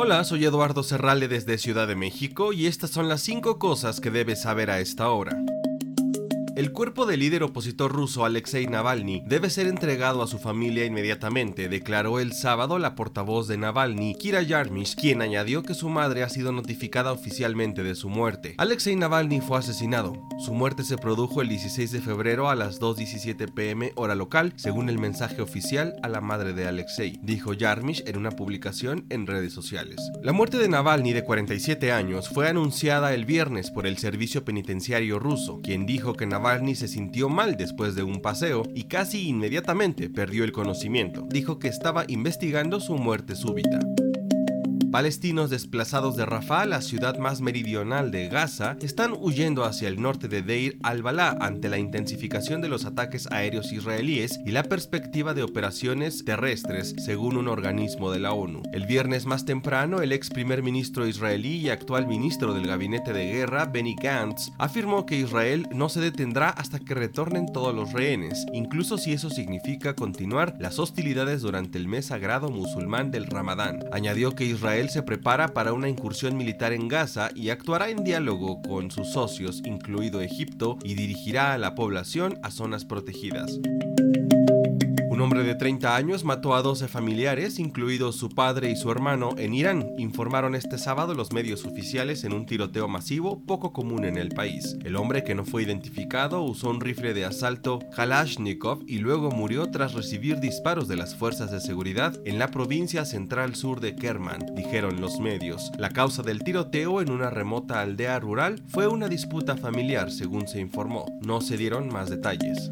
Hola, soy Eduardo Serrale desde Ciudad de México y estas son las 5 cosas que debes saber a esta hora. El cuerpo del líder opositor ruso Alexei Navalny debe ser entregado a su familia inmediatamente, declaró el sábado la portavoz de Navalny, Kira Yarmish, quien añadió que su madre ha sido notificada oficialmente de su muerte. Alexei Navalny fue asesinado. Su muerte se produjo el 16 de febrero a las 2.17 pm hora local, según el mensaje oficial a la madre de Alexei, dijo Yarmish en una publicación en redes sociales. La muerte de Navalny de 47 años fue anunciada el viernes por el servicio penitenciario ruso, quien dijo que Navalny Navalny se sintió mal después de un paseo y casi inmediatamente perdió el conocimiento. Dijo que estaba investigando su muerte súbita. Palestinos desplazados de Rafah, la ciudad más meridional de Gaza, están huyendo hacia el norte de Deir al-Balá ante la intensificación de los ataques aéreos israelíes y la perspectiva de operaciones terrestres, según un organismo de la ONU. El viernes más temprano, el ex primer ministro israelí y actual ministro del gabinete de guerra, Benny Gantz, afirmó que Israel no se detendrá hasta que retornen todos los rehenes, incluso si eso significa continuar las hostilidades durante el mes sagrado musulmán del Ramadán. Añadió que Israel Israel se prepara para una incursión militar en Gaza y actuará en diálogo con sus socios, incluido Egipto, y dirigirá a la población a zonas protegidas. Hombre de 30 años mató a 12 familiares, incluidos su padre y su hermano, en Irán, informaron este sábado los medios oficiales en un tiroteo masivo poco común en el país. El hombre que no fue identificado usó un rifle de asalto Kalashnikov y luego murió tras recibir disparos de las fuerzas de seguridad en la provincia central sur de Kerman, dijeron los medios. La causa del tiroteo en una remota aldea rural fue una disputa familiar, según se informó. No se dieron más detalles.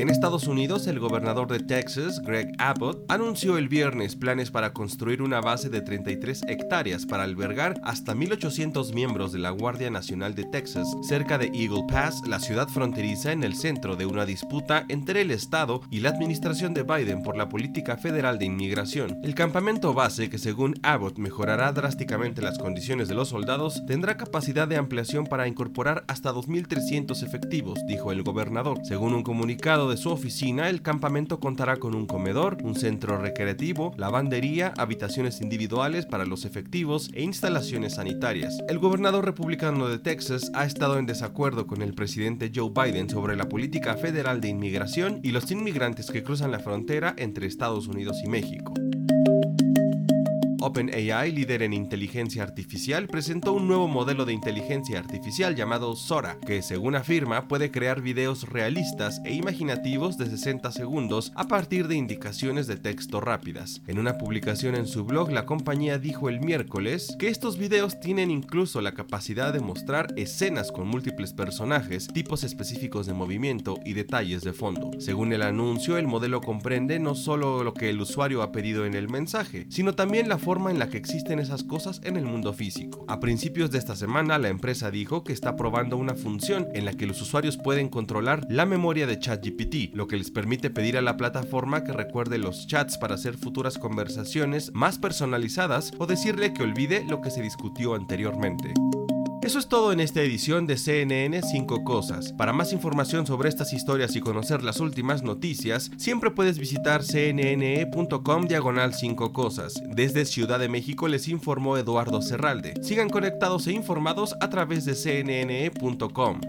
En Estados Unidos, el gobernador de Texas, Greg Abbott, anunció el viernes planes para construir una base de 33 hectáreas para albergar hasta 1.800 miembros de la Guardia Nacional de Texas, cerca de Eagle Pass, la ciudad fronteriza en el centro de una disputa entre el Estado y la administración de Biden por la política federal de inmigración. El campamento base, que según Abbott mejorará drásticamente las condiciones de los soldados, tendrá capacidad de ampliación para incorporar hasta 2.300 efectivos, dijo el gobernador, según un comunicado de su oficina, el campamento contará con un comedor, un centro recreativo, lavandería, habitaciones individuales para los efectivos e instalaciones sanitarias. El gobernador republicano de Texas ha estado en desacuerdo con el presidente Joe Biden sobre la política federal de inmigración y los inmigrantes que cruzan la frontera entre Estados Unidos y México. OpenAI, líder en inteligencia artificial, presentó un nuevo modelo de inteligencia artificial llamado Sora, que según afirma puede crear videos realistas e imaginativos de 60 segundos a partir de indicaciones de texto rápidas. En una publicación en su blog, la compañía dijo el miércoles que estos videos tienen incluso la capacidad de mostrar escenas con múltiples personajes, tipos específicos de movimiento y detalles de fondo. Según el anuncio, el modelo comprende no solo lo que el usuario ha pedido en el mensaje, sino también la forma forma en la que existen esas cosas en el mundo físico. A principios de esta semana, la empresa dijo que está probando una función en la que los usuarios pueden controlar la memoria de ChatGPT, lo que les permite pedir a la plataforma que recuerde los chats para hacer futuras conversaciones más personalizadas o decirle que olvide lo que se discutió anteriormente. Eso es todo en esta edición de CNN 5 Cosas. Para más información sobre estas historias y conocer las últimas noticias, siempre puedes visitar cnne.com diagonal 5 Cosas. Desde Ciudad de México les informó Eduardo Serralde. Sigan conectados e informados a través de cnne.com.